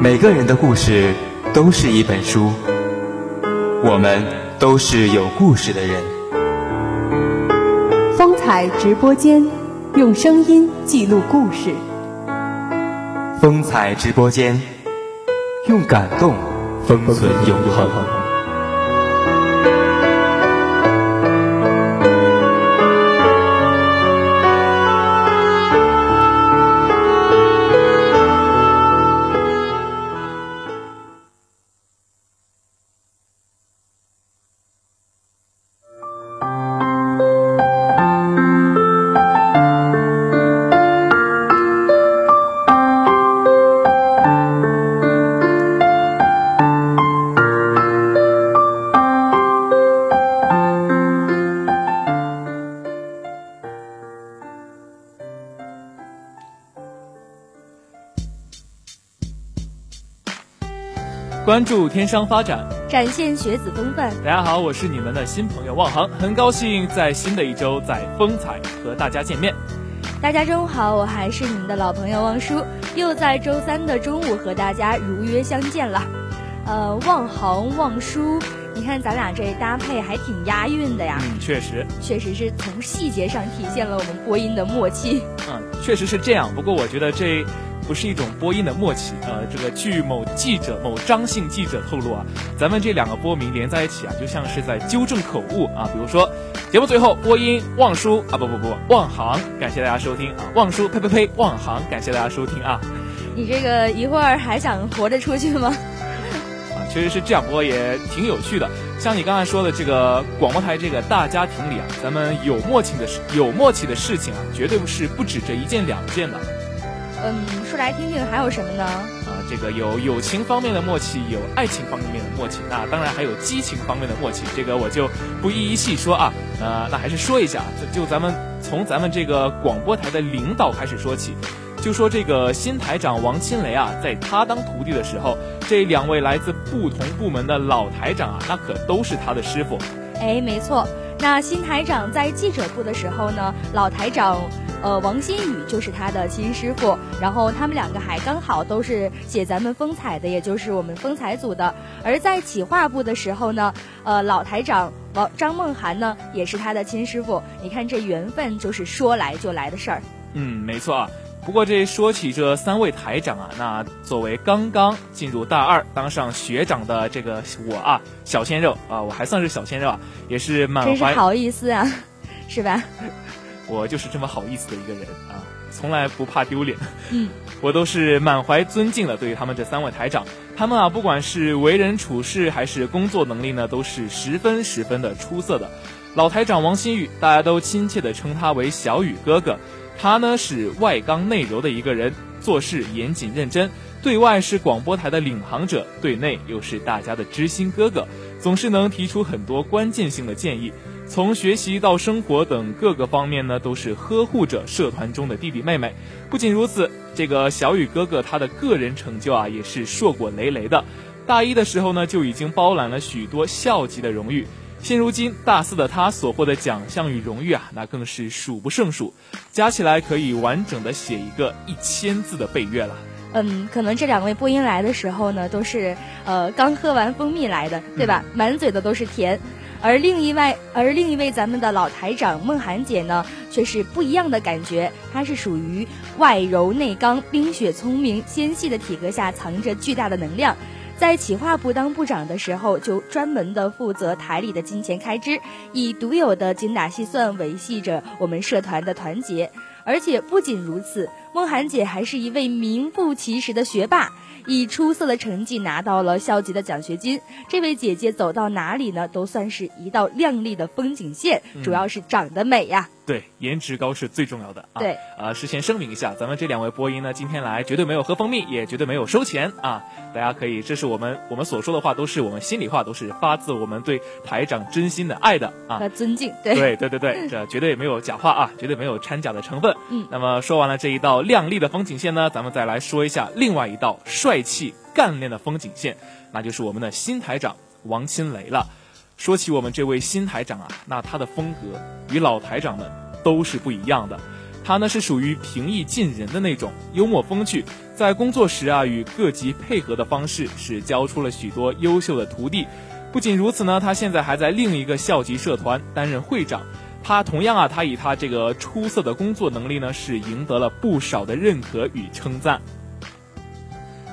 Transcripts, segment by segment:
每个人的故事都是一本书，我们都是有故事的人。风采直播间，用声音记录故事。风采直播间，用感动封存永恒。关注天商发展，展现学子风范。大家好，我是你们的新朋友望航，很高兴在新的一周在风采和大家见面。大家中午好，我还是你们的老朋友望叔，又在周三的中午和大家如约相见了。呃，望航望叔，你看咱俩这搭配还挺押韵的呀。嗯，确实，确实是从细节上体现了我们播音的默契。嗯，确实是这样。不过我觉得这。不是一种播音的默契，呃，这个据某记者某张姓记者透露啊，咱们这两个播名连在一起啊，就像是在纠正口误啊。比如说，节目最后播音望叔啊，不不不，望航，感谢大家收听啊，望叔呸呸呸，望航，感谢大家收听啊。你这个一会儿还想活着出去吗？啊，确实是这样播也挺有趣的。像你刚才说的这个广播台这个大家庭里啊，咱们有默契的事，有默契的事情啊，绝对不是不止这一件两件的。嗯，说来听听还有什么呢？啊，这个有友情方面的默契，有爱情方面的默契，那当然还有激情方面的默契，这个我就不一一细说啊。呃，那还是说一下，就就咱们从咱们这个广播台的领导开始说起。就说这个新台长王清雷啊，在他当徒弟的时候，这两位来自不同部门的老台长啊，那可都是他的师傅。哎，没错。那新台长在记者部的时候呢，老台长。呃，王新宇就是他的亲师傅，然后他们两个还刚好都是写咱们风采的，也就是我们风采组的。而在企划部的时候呢，呃，老台长王张梦涵呢也是他的亲师傅。你看这缘分就是说来就来的事儿。嗯，没错啊。不过这说起这三位台长啊，那作为刚刚进入大二当上学长的这个我啊，小鲜肉啊，我还算是小鲜肉啊，也是满怀真是好意思啊，是吧？我就是这么好意思的一个人啊，从来不怕丢脸。嗯，我都是满怀尊敬的，对于他们这三位台长，他们啊，不管是为人处事还是工作能力呢，都是十分十分的出色的。老台长王新宇，大家都亲切的称他为小雨哥哥。他呢是外刚内柔的一个人，做事严谨认真，对外是广播台的领航者，对内又是大家的知心哥哥，总是能提出很多关键性的建议。从学习到生活等各个方面呢，都是呵护着社团中的弟弟妹妹。不仅如此，这个小雨哥哥他的个人成就啊，也是硕果累累的。大一的时候呢，就已经包揽了许多校级的荣誉。现如今大四的他所获的奖项与荣誉啊，那更是数不胜数，加起来可以完整的写一个一千字的背阅了。嗯，可能这两位播音来的时候呢，都是呃刚喝完蜂蜜来的，对吧？满嘴的都是甜。而另一位，而另一位咱们的老台长孟涵姐呢，却是不一样的感觉。她是属于外柔内刚、冰雪聪明、纤细的体格下藏着巨大的能量。在企划部当部长的时候，就专门的负责台里的金钱开支，以独有的精打细算维系着我们社团的团结。而且不仅如此，梦涵姐还是一位名副其实的学霸。以出色的成绩拿到了校级的奖学金，这位姐姐走到哪里呢，都算是一道亮丽的风景线。主要是长得美呀。对，颜值高是最重要的啊。对，呃，事先声明一下，咱们这两位播音呢，今天来绝对没有喝蜂蜜，也绝对没有收钱啊。大家可以，这是我们我们所说的话，都是我们心里话，都是发自我们对台长真心的爱的啊和尊敬。对对对对对，这绝对没有假话啊，绝对没有掺假的成分。嗯，那么说完了这一道亮丽的风景线呢，咱们再来说一下另外一道帅气干练的风景线，那就是我们的新台长王钦雷了。说起我们这位新台长啊，那他的风格与老台长们都是不一样的。他呢是属于平易近人的那种，幽默风趣，在工作时啊与各级配合的方式是教出了许多优秀的徒弟。不仅如此呢，他现在还在另一个校级社团担任会长。他同样啊，他以他这个出色的工作能力呢，是赢得了不少的认可与称赞。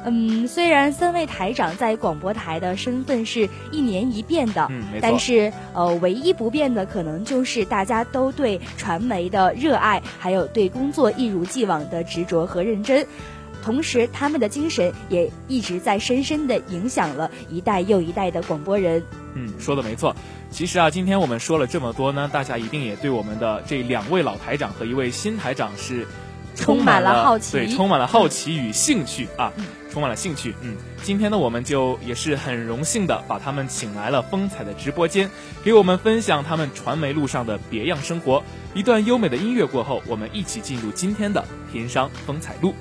嗯，虽然三位台长在广播台的身份是一年一变的，嗯，但是呃，唯一不变的可能就是大家都对传媒的热爱，还有对工作一如既往的执着和认真。同时，他们的精神也一直在深深的影响了一代又一代的广播人。嗯，说的没错。其实啊，今天我们说了这么多呢，大家一定也对我们的这两位老台长和一位新台长是充满了好奇，对，充满了好奇与兴趣啊。充满了兴趣，嗯，今天呢，我们就也是很荣幸的把他们请来了风采的直播间，给我们分享他们传媒路上的别样生活。一段优美的音乐过后，我们一起进入今天的天商风采路。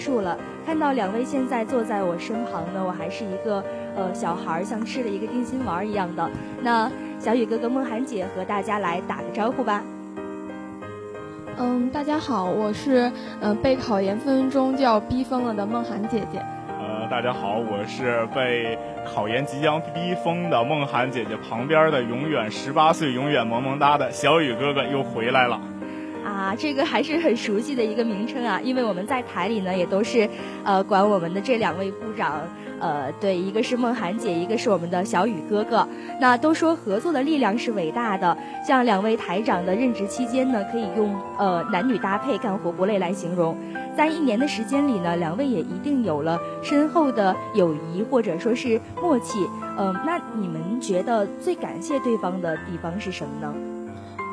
束了。看到两位现在坐在我身旁呢，我还是一个呃小孩，像吃了一个定心丸一样的。那小雨哥哥、梦涵姐和大家来打个招呼吧。嗯，大家好，我是呃被考研分分钟就要逼疯了的梦涵姐姐。呃，大家好，我是被考研即将逼疯的梦涵姐姐旁边的永远十八岁、永远萌萌哒的小雨哥哥又回来了。这个还是很熟悉的一个名称啊，因为我们在台里呢也都是，呃，管我们的这两位部长，呃，对，一个是梦涵姐，一个是我们的小雨哥哥。那都说合作的力量是伟大的，像两位台长的任职期间呢，可以用呃男女搭配干活不累来形容。在一年的时间里呢，两位也一定有了深厚的友谊或者说是默契。嗯，那你们觉得最感谢对方的地方是什么呢？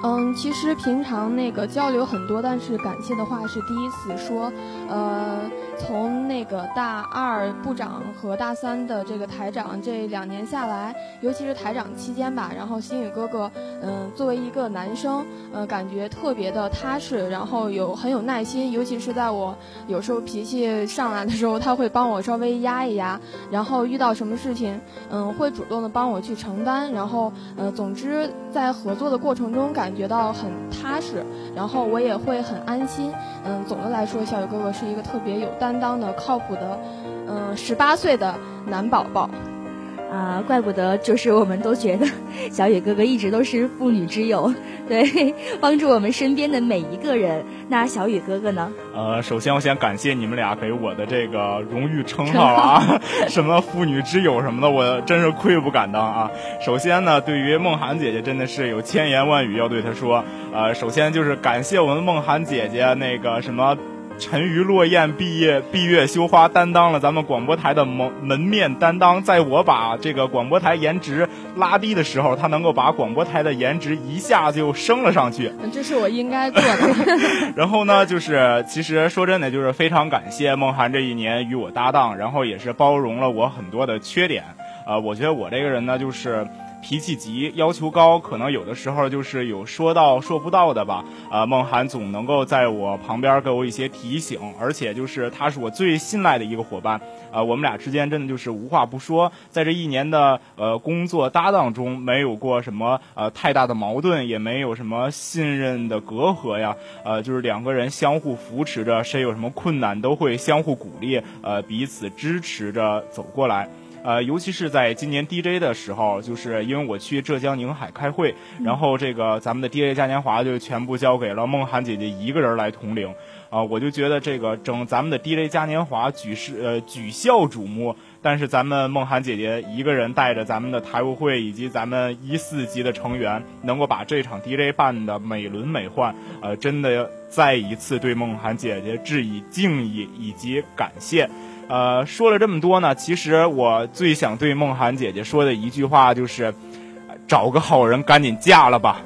嗯，其实平常那个交流很多，但是感谢的话是第一次说。呃，从那个大二部长和大三的这个台长这两年下来，尤其是台长期间吧，然后星宇哥哥，嗯，作为一个男生，嗯，感觉特别的踏实，然后有很有耐心，尤其是在我有时候脾气上来的时候，他会帮我稍微压一压，然后遇到什么事情，嗯，会主动的帮我去承担，然后，嗯，总之在合作的过程中感觉到很踏实，然后我也会很安心，嗯，总的来说，小雨哥哥是一个特别有担担当的、靠谱的，嗯，十八岁的男宝宝。啊，怪不得，就是我们都觉得小雨哥哥一直都是妇女之友，对，帮助我们身边的每一个人。那小雨哥哥呢？呃，首先我想感谢你们俩给我的这个荣誉称号啊，什么妇女之友什么的，我真是愧不敢当啊。首先呢，对于梦涵姐姐，真的是有千言万语要对她说。呃，首先就是感谢我们梦涵姐姐那个什么。沉鱼落雁，闭月闭月羞花，担当了咱们广播台的门门面担当。在我把这个广播台颜值拉低的时候，他能够把广播台的颜值一下就升了上去。这是我应该做的。然后呢，就是其实说真的，就是非常 感谢梦涵这一年与我搭档，然后也是包容了我很多的缺点。呃，我觉得我这个人呢，就是。脾气急，要求高，可能有的时候就是有说到说不到的吧。呃，梦涵总能够在我旁边给我一些提醒，而且就是他是我最信赖的一个伙伴。呃，我们俩之间真的就是无话不说，在这一年的呃工作搭档中，没有过什么呃太大的矛盾，也没有什么信任的隔阂呀。呃，就是两个人相互扶持着，谁有什么困难都会相互鼓励，呃，彼此支持着走过来。呃，尤其是在今年 DJ 的时候，就是因为我去浙江宁海开会，然后这个咱们的 DJ 嘉年华就全部交给了梦涵姐姐一个人来统领，啊，我就觉得这个整咱们的 DJ 嘉年华举世呃举校瞩目，但是咱们梦涵姐姐一个人带着咱们的台务会以及咱们一四级的成员，能够把这场 DJ 办的美轮美奂，呃，真的再一次对梦涵姐姐致以敬意以及感谢。呃，说了这么多呢，其实我最想对梦涵姐姐说的一句话就是，找个好人，赶紧嫁了吧。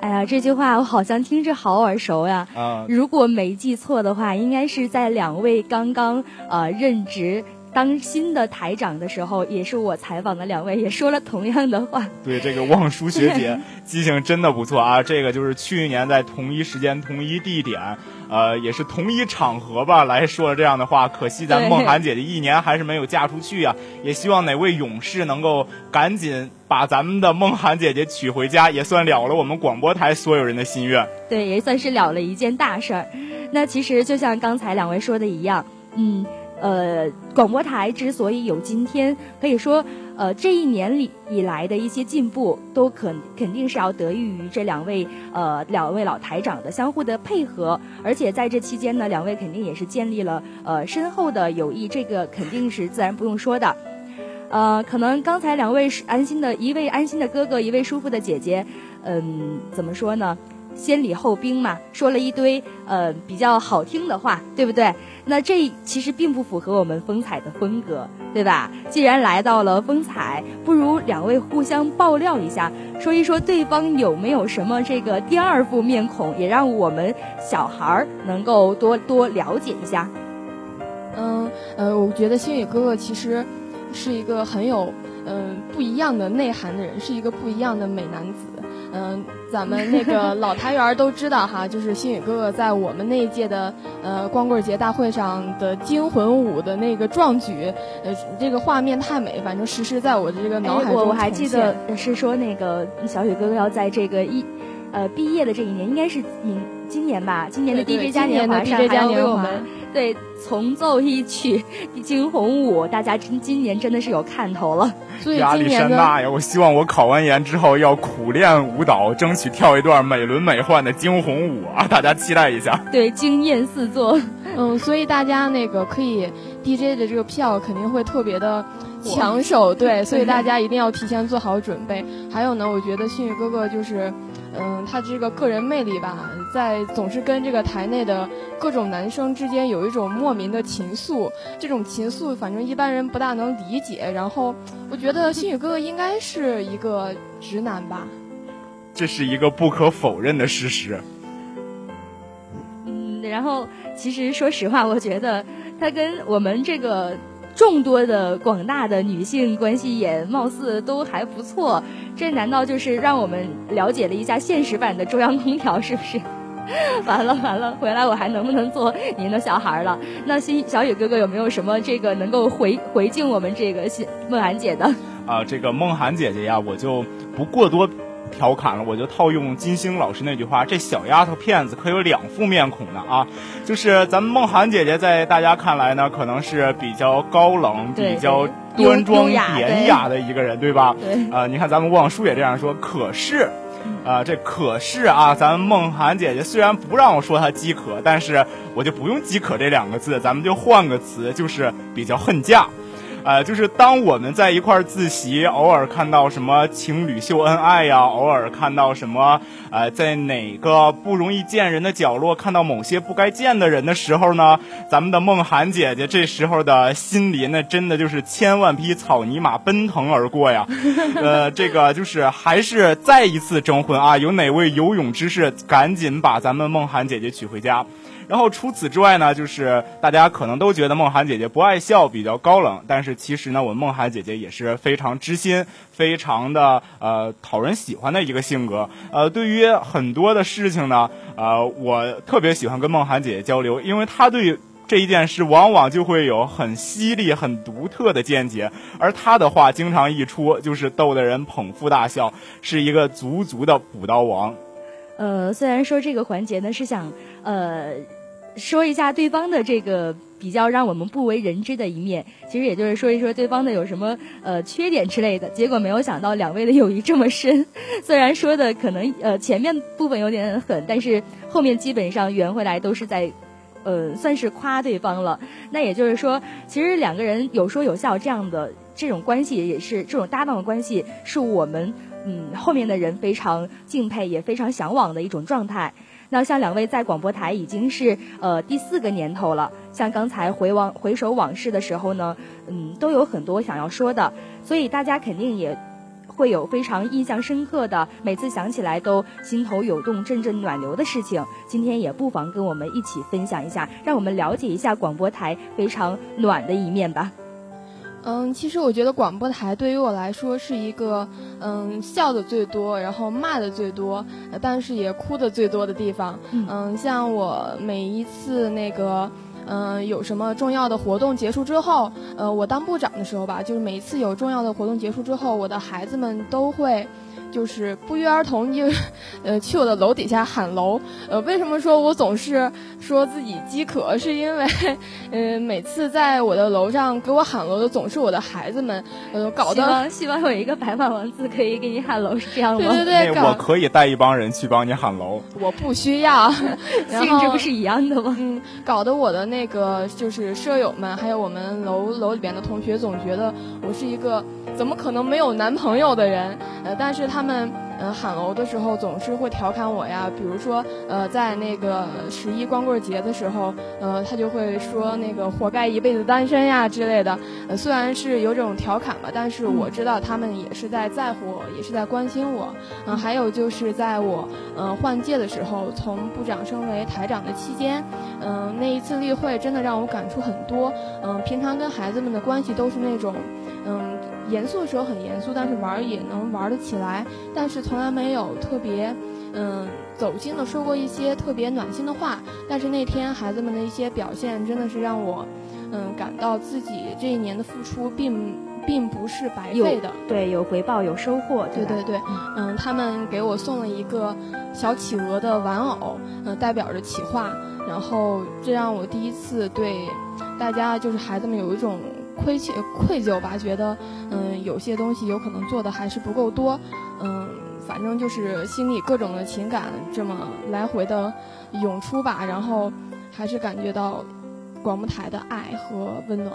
哎呀，这句话我好像听着好耳熟呀。啊，如果没记错的话，应该是在两位刚刚呃任职。当新的台长的时候，也是我采访的两位，也说了同样的话。对，这个望舒学姐记性真的不错啊！这个就是去年在同一时间、同一地点，呃，也是同一场合吧，来说了这样的话。可惜咱梦涵姐姐一年还是没有嫁出去啊！也希望哪位勇士能够赶紧把咱们的梦涵姐姐娶回家，也算了了我们广播台所有人的心愿。对，也算是了了一件大事儿。那其实就像刚才两位说的一样，嗯。呃，广播台之所以有今天，可以说，呃，这一年里以来的一些进步，都肯肯定是要得益于这两位呃两位老台长的相互的配合，而且在这期间呢，两位肯定也是建立了呃深厚的友谊，这个肯定是自然不用说的。呃，可能刚才两位是安心的一位安心的哥哥，一位舒服的姐姐，嗯，怎么说呢？先礼后兵嘛，说了一堆呃比较好听的话，对不对？那这其实并不符合我们风采的风格，对吧？既然来到了风采，不如两位互相爆料一下，说一说对方有没有什么这个第二副面孔，也让我们小孩儿能够多多了解一下。嗯呃，我觉得星宇哥哥其实是一个很有。嗯不一样的内涵的人，是一个不一样的美男子。嗯，咱们那个老台员都知道哈，就是星宇哥哥在我们那一届的呃光棍节大会上的惊魂舞的那个壮举，呃，这个画面太美，反正实时在我的这个脑海中我我还记得是说那个小雨哥哥要在这个一呃毕业的这一年，应该是明今年吧，今年的 DJ 嘉年华上还要为我们对重奏一曲《惊鸿舞》，大家今今年真的是有看头了。压力山大呀！我希望我考完研之后要苦练舞蹈，争取跳一段美轮美奂的惊鸿舞啊！大家期待一下。对，惊艳四座。嗯，所以大家那个可以 DJ 的这个票肯定会特别的抢手，对，所以大家一定要提前做好准备。还有呢，我觉得幸运哥哥就是。嗯，他这个个人魅力吧，在总是跟这个台内的各种男生之间有一种莫名的情愫，这种情愫反正一般人不大能理解。然后，我觉得星宇哥哥应该是一个直男吧，这是一个不可否认的事实。嗯，然后其实说实话，我觉得他跟我们这个。众多的广大的女性关系也貌似都还不错，这难道就是让我们了解了一下现实版的中央空调是不是？完了完了，回来我还能不能做您的小孩了？那新小雨哥哥有没有什么这个能够回回敬我们这个梦涵姐的？啊，这个梦涵姐姐呀，我就不过多。调侃了，我就套用金星老师那句话：“这小丫头片子可有两副面孔呢啊！”就是咱们梦涵姐姐在大家看来呢，可能是比较高冷、比较端庄典雅的一个人，对吧？对。呃，你看咱们望叔也这样说。可是，啊，这可是啊，咱们梦涵姐姐虽然不让我说她饥渴，但是我就不用饥渴这两个字，咱们就换个词，就是比较恨嫁。呃，就是当我们在一块自习，偶尔看到什么情侣秀恩爱呀，偶尔看到什么，呃，在哪个不容易见人的角落看到某些不该见的人的时候呢，咱们的梦涵姐姐这时候的心里那真的就是千万匹草泥马奔腾而过呀。呃，这个就是还是再一次征婚啊，有哪位有勇之士赶紧把咱们梦涵姐姐娶回家。然后除此之外呢，就是大家可能都觉得梦涵姐姐不爱笑，比较高冷。但是其实呢，我们梦涵姐姐也是非常知心、非常的呃讨人喜欢的一个性格。呃，对于很多的事情呢，呃，我特别喜欢跟梦涵姐姐交流，因为她对这一件事往往就会有很犀利、很独特的见解，而她的话经常一出就是逗得人捧腹大笑，是一个足足的补刀王。呃，虽然说这个环节呢是想呃。说一下对方的这个比较让我们不为人知的一面，其实也就是说一说对方的有什么呃缺点之类的。结果没有想到两位的友谊这么深，虽然说的可能呃前面部分有点狠，但是后面基本上圆回来都是在，呃算是夸对方了。那也就是说，其实两个人有说有笑这样的这种关系，也是这种搭档的关系，是我们嗯后面的人非常敬佩也非常向往的一种状态。那像两位在广播台已经是呃第四个年头了，像刚才回往回首往事的时候呢，嗯，都有很多想要说的，所以大家肯定也会有非常印象深刻的，每次想起来都心头有动、阵阵暖流的事情。今天也不妨跟我们一起分享一下，让我们了解一下广播台非常暖的一面吧。嗯，其实我觉得广播台对于我来说是一个，嗯，笑的最多，然后骂的最多，但是也哭的最多的地方。嗯，像我每一次那个，嗯，有什么重要的活动结束之后，呃，我当部长的时候吧，就是每一次有重要的活动结束之后，我的孩子们都会。就是不约而同，就，呃，去我的楼底下喊楼。呃，为什么说我总是说自己饥渴？是因为，嗯，每次在我的楼上给我喊楼的总是我的孩子们，呃，搞得希望有一个白马王子可以给你喊楼，是这样吗？对对对，我可以带一帮人去帮你喊楼。我不需要，性质不是一样的吗？嗯，搞得我的那个就是舍友们，还有我们楼楼里边的同学，总觉得我是一个。怎么可能没有男朋友的人？呃，但是他们。嗯，喊楼的时候总是会调侃我呀，比如说，呃，在那个十一光棍节的时候，呃，他就会说那个活该一辈子单身呀之类的。呃，虽然是有这种调侃吧，但是我知道他们也是在在乎我，也是在关心我。嗯，还有就是在我嗯换届的时候，从部长升为台长的期间，嗯，那一次例会真的让我感触很多。嗯，平常跟孩子们的关系都是那种，嗯。严肃的时候很严肃，但是玩也能玩得起来，但是从来没有特别，嗯，走心的说过一些特别暖心的话。但是那天孩子们的一些表现，真的是让我，嗯，感到自己这一年的付出并并不是白费的。对，有回报，有收获。对对对，嗯，他们给我送了一个小企鹅的玩偶，嗯，代表着企划，然后这让我第一次对大家就是孩子们有一种。亏欠愧疚吧，觉得嗯有些东西有可能做的还是不够多，嗯，反正就是心里各种的情感这么来回的涌出吧，然后还是感觉到广播台的爱和温暖。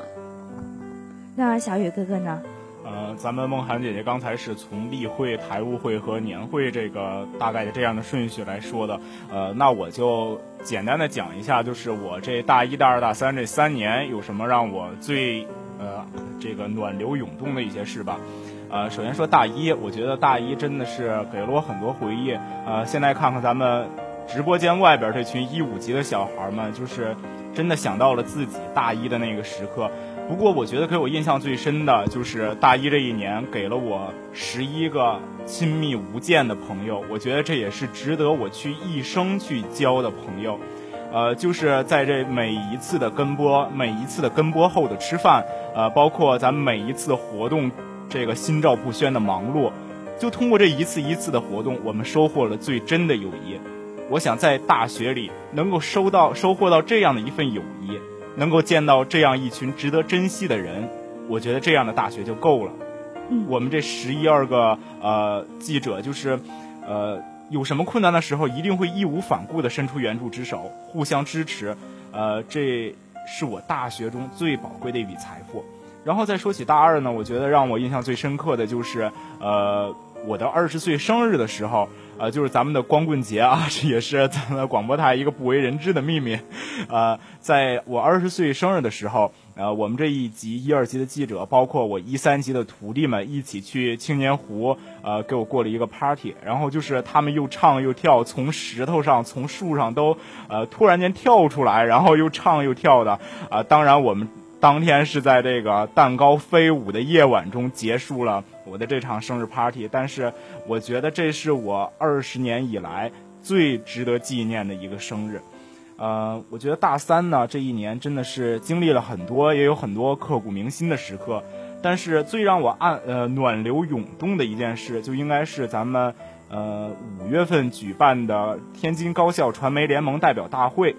那小雨哥哥呢？呃，咱们梦涵姐姐刚才是从例会、台务会和年会这个大概的这样的顺序来说的，呃，那我就简单的讲一下，就是我这大一、大二、大三这三年有什么让我最。呃，这个暖流涌动的一些事吧，呃，首先说大一，我觉得大一真的是给了我很多回忆。呃，现在看看咱们直播间外边这群一五级的小孩们，就是真的想到了自己大一的那个时刻。不过，我觉得给我印象最深的就是大一这一年给了我十一个亲密无间的朋友，我觉得这也是值得我去一生去交的朋友。呃，就是在这每一次的跟播，每一次的跟播后的吃饭，呃，包括咱们每一次活动，这个心照不宣的忙碌，就通过这一次一次的活动，我们收获了最真的友谊。我想在大学里能够收到、收获到这样的一份友谊，能够见到这样一群值得珍惜的人，我觉得这样的大学就够了。嗯，我们这十一二个呃记者，就是呃。有什么困难的时候，一定会义无反顾地伸出援助之手，互相支持。呃，这是我大学中最宝贵的一笔财富。然后再说起大二呢，我觉得让我印象最深刻的就是，呃，我的二十岁生日的时候。呃，就是咱们的光棍节啊，这也是咱们广播台一个不为人知的秘密。呃，在我二十岁生日的时候，呃，我们这一级一二级的记者，包括我一三级的徒弟们，一起去青年湖，呃，给我过了一个 party。然后就是他们又唱又跳，从石头上、从树上都，呃，突然间跳出来，然后又唱又跳的。啊，当然我们。当天是在这个蛋糕飞舞的夜晚中结束了我的这场生日 party，但是我觉得这是我二十年以来最值得纪念的一个生日。呃，我觉得大三呢这一年真的是经历了很多，也有很多刻骨铭心的时刻，但是最让我暗呃暖流涌动的一件事，就应该是咱们呃五月份举办的天津高校传媒联盟代表大会。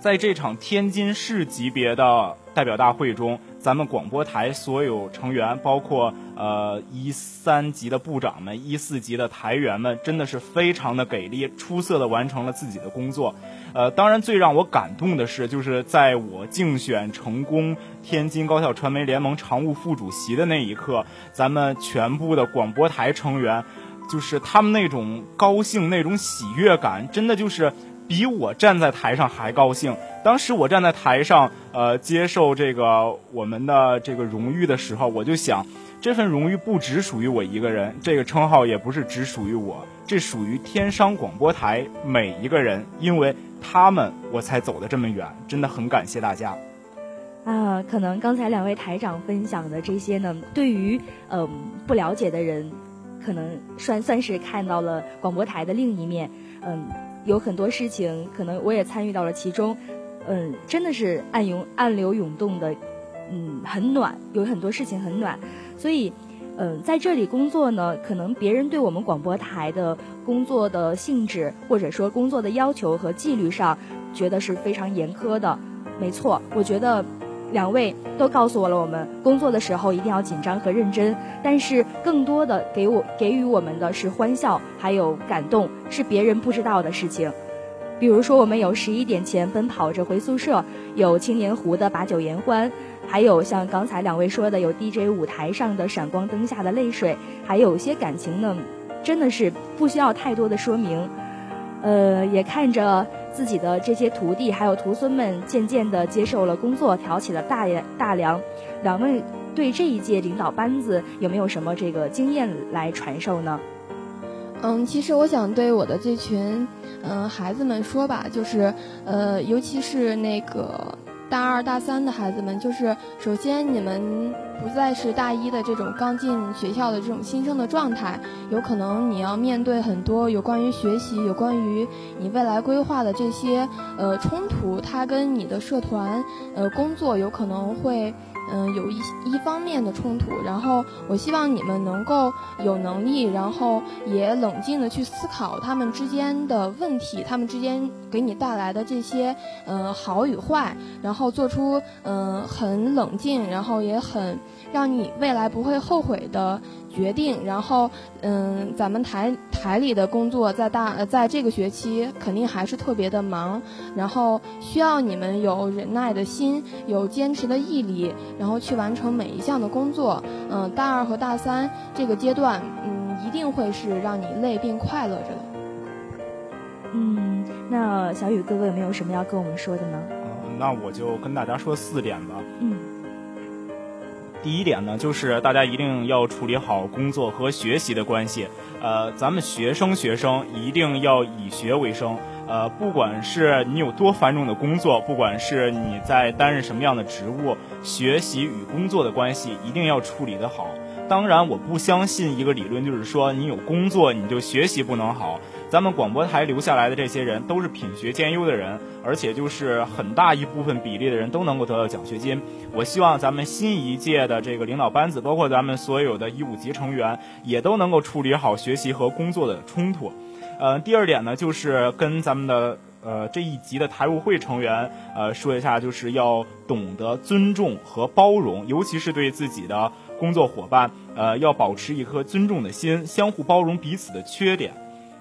在这场天津市级别的代表大会中，咱们广播台所有成员，包括呃一三级的部长们、一四级的台员们，真的是非常的给力，出色的完成了自己的工作。呃，当然最让我感动的是，就是在我竞选成功天津高校传媒联盟常务副主席的那一刻，咱们全部的广播台成员，就是他们那种高兴、那种喜悦感，真的就是。比我站在台上还高兴。当时我站在台上，呃，接受这个我们的这个荣誉的时候，我就想，这份荣誉不只属于我一个人，这个称号也不是只属于我，这属于天商广播台每一个人，因为他们我才走得这么远，真的很感谢大家。啊，可能刚才两位台长分享的这些呢，对于嗯不了解的人，可能算算是看到了广播台的另一面，嗯。有很多事情，可能我也参与到了其中，嗯，真的是暗涌暗流涌动的，嗯，很暖，有很多事情很暖，所以，嗯，在这里工作呢，可能别人对我们广播台的工作的性质，或者说工作的要求和纪律上，觉得是非常严苛的。没错，我觉得。两位都告诉我了，我们工作的时候一定要紧张和认真，但是更多的给我给予我们的是欢笑，还有感动，是别人不知道的事情。比如说，我们有十一点前奔跑着回宿舍，有青年湖的把酒言欢，还有像刚才两位说的，有 DJ 舞台上的闪光灯下的泪水，还有些感情呢，真的是不需要太多的说明。呃，也看着。自己的这些徒弟还有徒孙们渐渐地接受了工作，挑起了大大梁。两位对这一届领导班子有没有什么这个经验来传授呢？嗯，其实我想对我的这群嗯孩子们说吧，就是呃，尤其是那个大二大三的孩子们，就是首先你们不再是大一的这种刚进学校的这种新生的状态，有可能你要面对很多有关于学习、有关于你未来规划的这些呃冲突，它跟你的社团呃工作有可能会。嗯，有一一方面的冲突，然后我希望你们能够有能力，然后也冷静的去思考他们之间的问题，他们之间给你带来的这些嗯好与坏，然后做出嗯很冷静，然后也很让你未来不会后悔的。决定，然后，嗯，咱们台台里的工作在大呃，在这个学期肯定还是特别的忙，然后需要你们有忍耐的心，有坚持的毅力，然后去完成每一项的工作。嗯，大二和大三这个阶段，嗯，一定会是让你累并快乐着的。嗯，那小雨哥哥有没有什么要跟我们说的呢？那我就跟大家说四点吧。嗯。第一点呢，就是大家一定要处理好工作和学习的关系。呃，咱们学生学生一定要以学为生。呃，不管是你有多繁重的工作，不管是你在担任什么样的职务，学习与工作的关系一定要处理得好。当然，我不相信一个理论，就是说你有工作你就学习不能好。咱们广播台留下来的这些人都是品学兼优的人，而且就是很大一部分比例的人都能够得到奖学金。我希望咱们新一届的这个领导班子，包括咱们所有的一五级成员，也都能够处理好学习和工作的冲突。呃，第二点呢，就是跟咱们的呃这一级的台务会成员呃说一下，就是要懂得尊重和包容，尤其是对自己的工作伙伴，呃，要保持一颗尊重的心，相互包容彼此的缺点。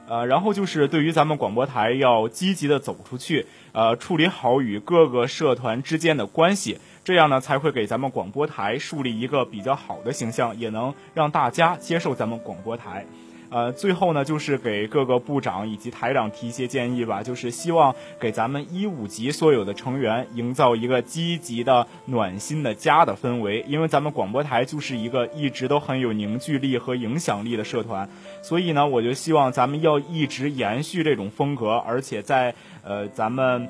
呃，然后就是对于咱们广播台要积极的走出去，呃，处理好与各个社团之间的关系，这样呢才会给咱们广播台树立一个比较好的形象，也能让大家接受咱们广播台。呃，最后呢，就是给各个部长以及台长提一些建议吧，就是希望给咱们一五级所有的成员营造一个积极的、暖心的家的氛围。因为咱们广播台就是一个一直都很有凝聚力和影响力的社团，所以呢，我就希望咱们要一直延续这种风格，而且在呃咱们。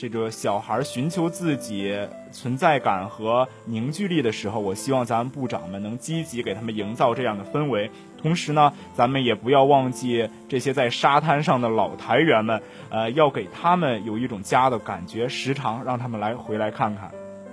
这个小孩寻求自己存在感和凝聚力的时候，我希望咱们部长们能积极给他们营造这样的氛围。同时呢，咱们也不要忘记这些在沙滩上的老台员们，呃，要给他们有一种家的感觉，时常让他们来回来看看。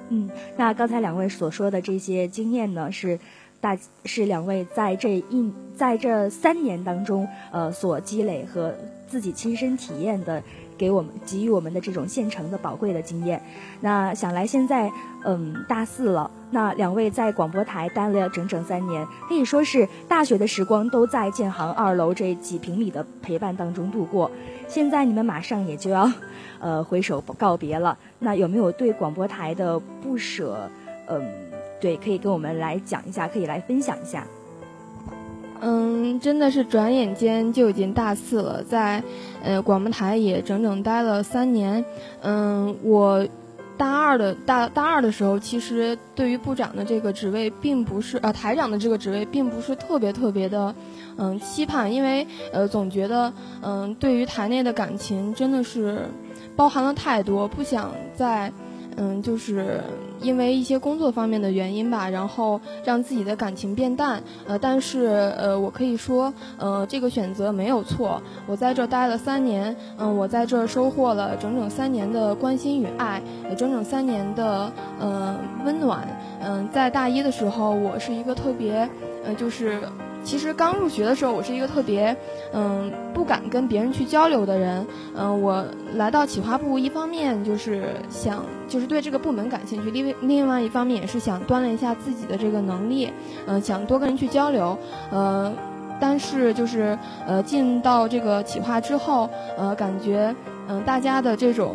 嗯，那刚才两位所说的这些经验呢，是大是两位在这一在这三年当中，呃，所积累和自己亲身体验的。给我们给予我们的这种现成的宝贵的经验，那想来现在嗯大四了，那两位在广播台待了整整三年，可以说是大学的时光都在建行二楼这几平米的陪伴当中度过。现在你们马上也就要，呃挥手告别了，那有没有对广播台的不舍？嗯，对，可以跟我们来讲一下，可以来分享一下。嗯，真的是转眼间就已经大四了，在，呃，广播台也整整待了三年。嗯，我大二的大大二的时候，其实对于部长的这个职位，并不是呃台长的这个职位，并不是特别特别的，嗯，期盼，因为呃总觉得，嗯，对于台内的感情真的是包含了太多，不想再。嗯，就是因为一些工作方面的原因吧，然后让自己的感情变淡。呃，但是呃，我可以说，呃，这个选择没有错。我在这待了三年，嗯，我在这收获了整整三年的关心与爱，整整三年的呃温暖。嗯，在大一的时候，我是一个特别，呃，就是。其实刚入学的时候，我是一个特别，嗯，不敢跟别人去交流的人。嗯，我来到企划部，一方面就是想，就是对这个部门感兴趣；另外另外一方面也是想锻炼一下自己的这个能力。嗯，想多跟人去交流。呃，但是就是呃，进到这个企划之后，呃，感觉嗯，大家的这种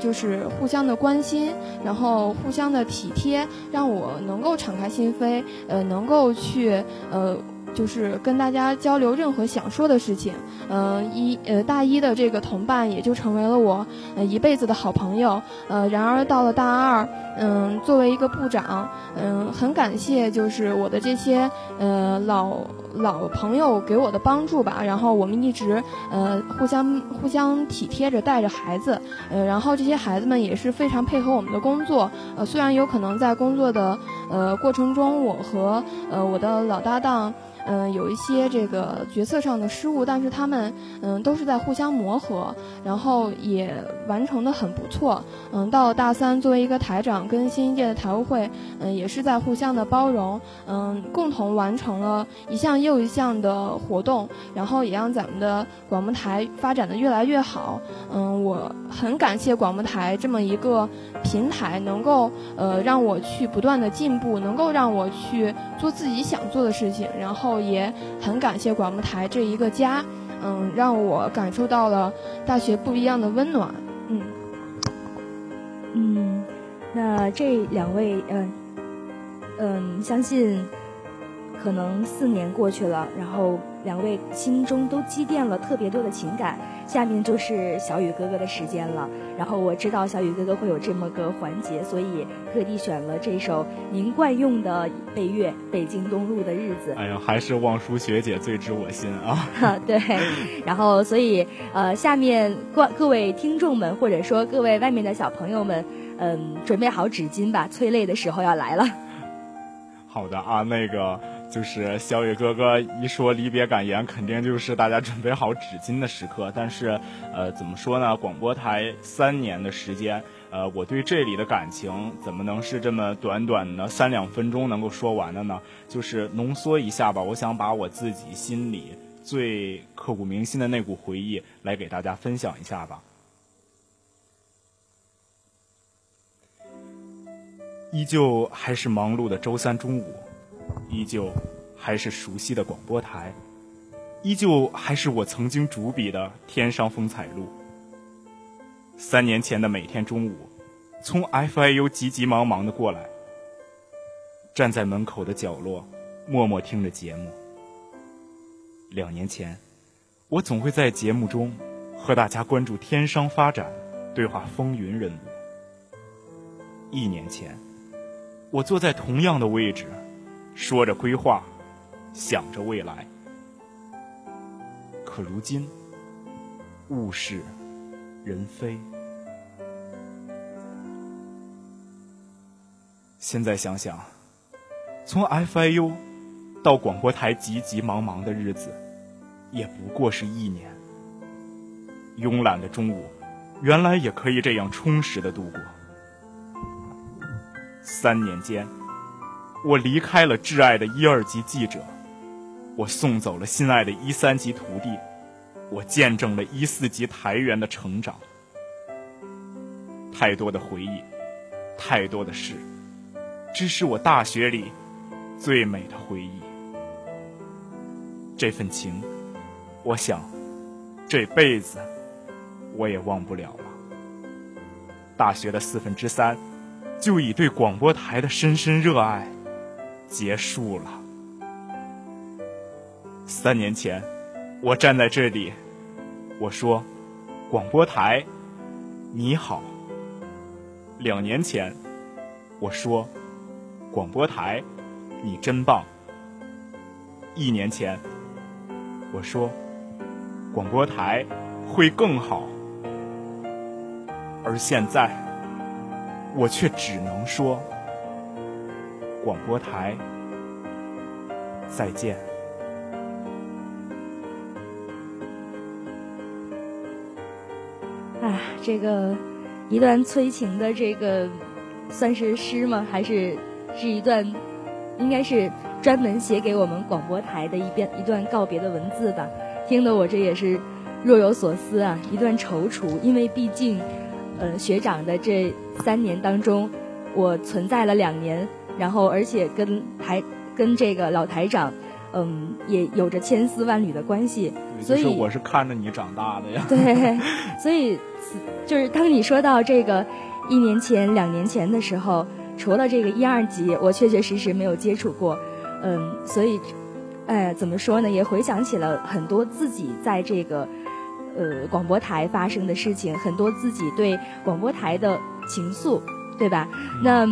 就是互相的关心，然后互相的体贴，让我能够敞开心扉，呃，能够去呃。就是跟大家交流任何想说的事情。嗯，一呃大一的这个同伴也就成为了我呃一辈子的好朋友。呃，然而到了大二，嗯，作为一个部长，嗯，很感谢就是我的这些呃老。老朋友给我的帮助吧，然后我们一直呃互相互相体贴着带着孩子，呃，然后这些孩子们也是非常配合我们的工作，呃，虽然有可能在工作的呃过程中，我和呃我的老搭档。嗯，有一些这个决策上的失误，但是他们嗯都是在互相磨合，然后也完成的很不错。嗯，到大三，作为一个台长跟新一届的台务会，嗯也是在互相的包容，嗯共同完成了一项又一项的活动，然后也让咱们的广播台发展的越来越好。嗯，我很感谢广播台这么一个平台，能够呃让我去不断的进步，能够让我去做自己想做的事情，然后。也很感谢广播台这一个家，嗯，让我感受到了大学不一样的温暖，嗯，嗯，那这两位，嗯，嗯，相信可能四年过去了，然后两位心中都积淀了特别多的情感。下面就是小雨哥哥的时间了，然后我知道小雨哥哥会有这么个环节，所以特地选了这首您惯用的背乐《北京东路的日子》。哎呀，还是望舒学姐最知我心啊！对，然后所以呃，下面各各位听众们，或者说各位外面的小朋友们，嗯，准备好纸巾吧，催泪的时候要来了。好的啊，那个。就是小雨哥哥一说离别感言，肯定就是大家准备好纸巾的时刻。但是，呃，怎么说呢？广播台三年的时间，呃，我对这里的感情怎么能是这么短短的三两分钟能够说完的呢？就是浓缩一下吧。我想把我自己心里最刻骨铭心的那股回忆来给大家分享一下吧。依旧还是忙碌的周三中午。依旧还是熟悉的广播台，依旧还是我曾经主笔的《天上风采录》。三年前的每天中午，从 FIU 急急忙忙的过来，站在门口的角落，默默听着节目。两年前，我总会在节目中和大家关注天商发展，对话风云人物。一年前，我坐在同样的位置。说着规划，想着未来，可如今物是人非。现在想想，从 FIU 到广播台急急忙忙的日子，也不过是一年。慵懒的中午，原来也可以这样充实的度过。三年间。我离开了挚爱的一二级记者，我送走了心爱的一三级徒弟，我见证了一四级台员的成长。太多的回忆，太多的事，这是我大学里最美的回忆。这份情，我想这辈子我也忘不了了。大学的四分之三，就以对广播台的深深热爱。结束了。三年前，我站在这里，我说：“广播台，你好。”两年前，我说：“广播台，你真棒。”一年前，我说：“广播台会更好。”而现在，我却只能说。广播台，再见。啊，这个一段催情的这个算是诗吗？还是是一段应该是专门写给我们广播台的一遍一段告别的文字吧？听得我这也是若有所思啊，一段踌躇。因为毕竟，呃，学长的这三年当中，我存在了两年。然后，而且跟台跟这个老台长，嗯，也有着千丝万缕的关系。所以我是看着你长大的呀。对，所以就是当你说到这个一年前、两年前的时候，除了这个一二级，我确确实实没有接触过。嗯，所以哎，怎么说呢？也回想起了很多自己在这个呃广播台发生的事情，很多自己对广播台的情愫，对吧？那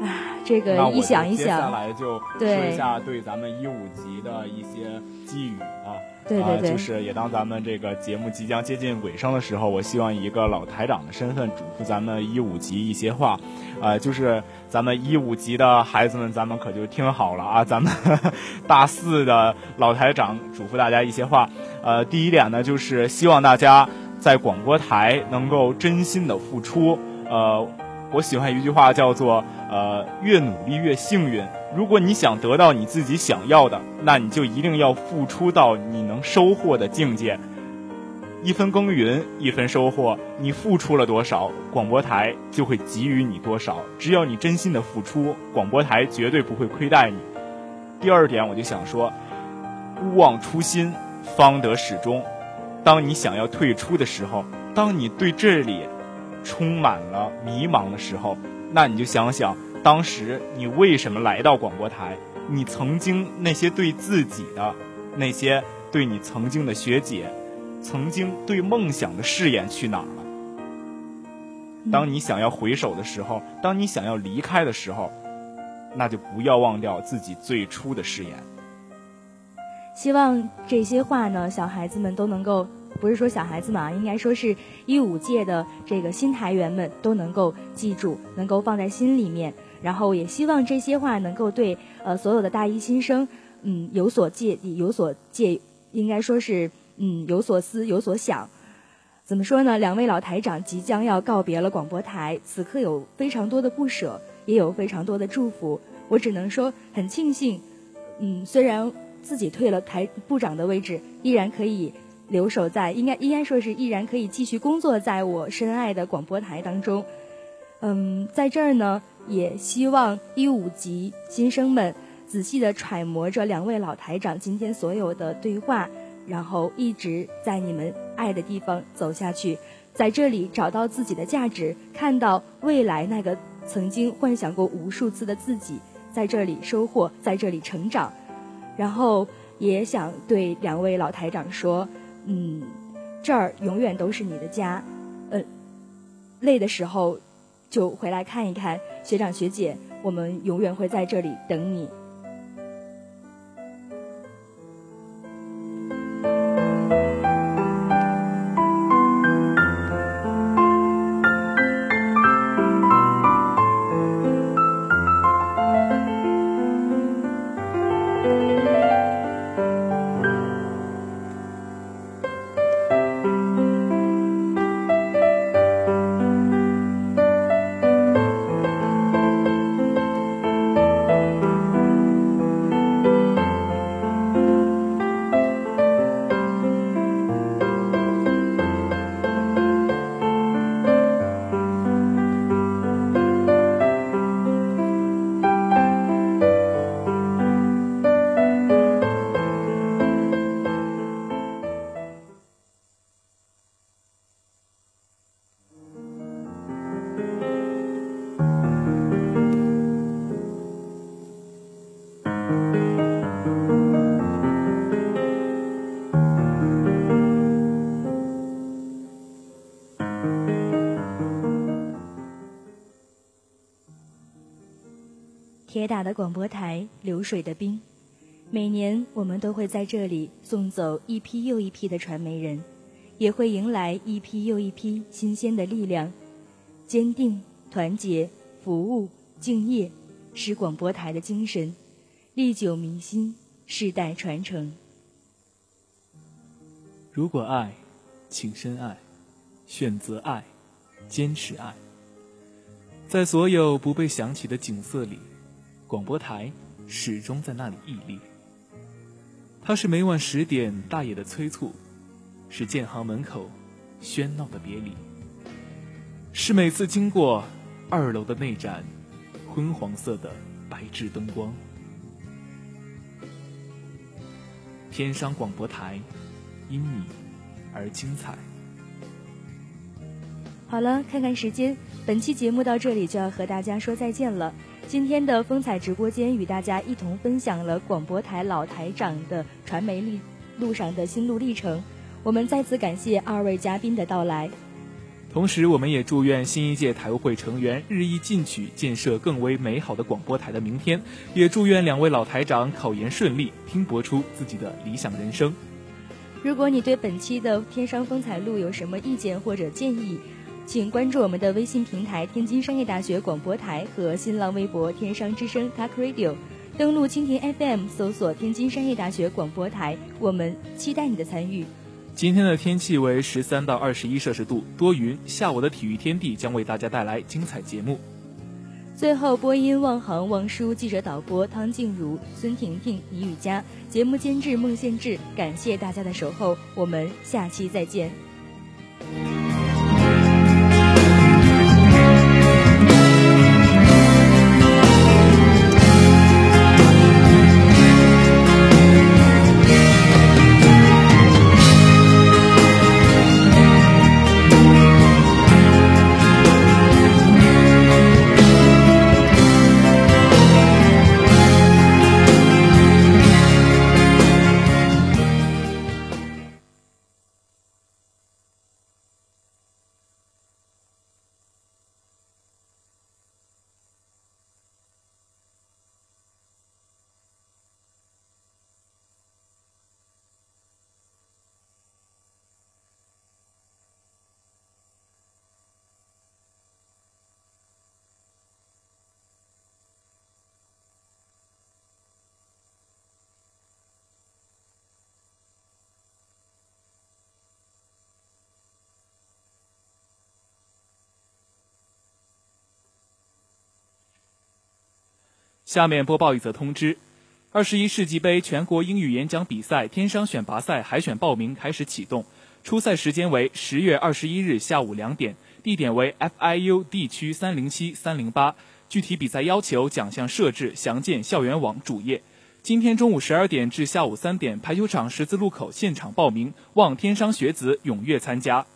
啊，这个一想一想，接下来就说一下对咱们一五级的一些寄语啊。对对对，就是也当咱们这个节目即将接近尾声的时候，我希望以一个老台长的身份嘱咐咱们一五级一些话，呃，就是咱们一五级的孩子们，咱们可就听好了啊，咱们 大四的老台长嘱咐大家一些话，呃，第一点呢，就是希望大家在广播台能够真心的付出，呃，我喜欢一句话叫做，呃，越努力越幸运。如果你想得到你自己想要的，那你就一定要付出到你能收获的境界。一分耕耘一分收获，你付出了多少，广播台就会给予你多少。只要你真心的付出，广播台绝对不会亏待你。第二点，我就想说，勿忘初心，方得始终。当你想要退出的时候，当你对这里充满了迷茫的时候，那你就想想。当时你为什么来到广播台？你曾经那些对自己的，那些对你曾经的学姐，曾经对梦想的誓言去哪儿了？当你想要回首的时候，当你想要离开的时候，那就不要忘掉自己最初的誓言。希望这些话呢，小孩子们都能够。不是说小孩子嘛，应该说是一五届的这个新台员们都能够记住，能够放在心里面。然后也希望这些话能够对呃所有的大一新生，嗯有所借有所借，应该说是嗯有所思有所想。怎么说呢？两位老台长即将要告别了广播台，此刻有非常多的不舍，也有非常多的祝福。我只能说很庆幸，嗯，虽然自己退了台部长的位置，依然可以留守在，应该应该说是依然可以继续工作在我深爱的广播台当中。嗯，在这儿呢。也希望一五级新生们仔细地揣摩着两位老台长今天所有的对话，然后一直在你们爱的地方走下去，在这里找到自己的价值，看到未来那个曾经幻想过无数次的自己，在这里收获，在这里成长。然后也想对两位老台长说，嗯，这儿永远都是你的家，呃，累的时候就回来看一看。学长学姐，我们永远会在这里等你。铁打的广播台，流水的兵。每年我们都会在这里送走一批又一批的传媒人，也会迎来一批又一批新鲜的力量。坚定、团结、服务、敬业，是广播台的精神，历久弥新，世代传承。如果爱，请深爱，选择爱，坚持爱，在所有不被想起的景色里。广播台始终在那里屹立。它是每晚十点大爷的催促，是建行门口喧闹的别离，是每次经过二楼的那盏昏黄色的白炽灯光。天商广播台，因你而精彩。好了，看看时间，本期节目到这里就要和大家说再见了。今天的风采直播间与大家一同分享了广播台老台长的传媒历路上的心路历程。我们再次感谢二位嘉宾的到来，同时我们也祝愿新一届台务会成员日益进取，建设更为美好的广播台的明天。也祝愿两位老台长考研顺利，拼搏出自己的理想人生。如果你对本期的《天商风采录》有什么意见或者建议，请关注我们的微信平台“天津商业大学广播台”和新浪微博“天商之声 Talk Radio”，登录蜻蜓 FM 搜索“天津商业大学广播台”，我们期待你的参与。今天的天气为十三到二十一摄氏度，多云。下午的体育天地将为大家带来精彩节目。最后，播音望航、望舒，记者导播汤静茹、孙婷婷、李雨佳，节目监制孟宪志。感谢大家的守候，我们下期再见。下面播报一则通知：二十一世纪杯全国英语演讲比赛天商选拔赛海选报名开始启动，初赛时间为十月二十一日下午两点，地点为 FIU 地区三零七三零八。具体比赛要求、奖项设置详见校园网主页。今天中午十二点至下午三点，排球场十字路口现场报名，望天商学子踊跃参加。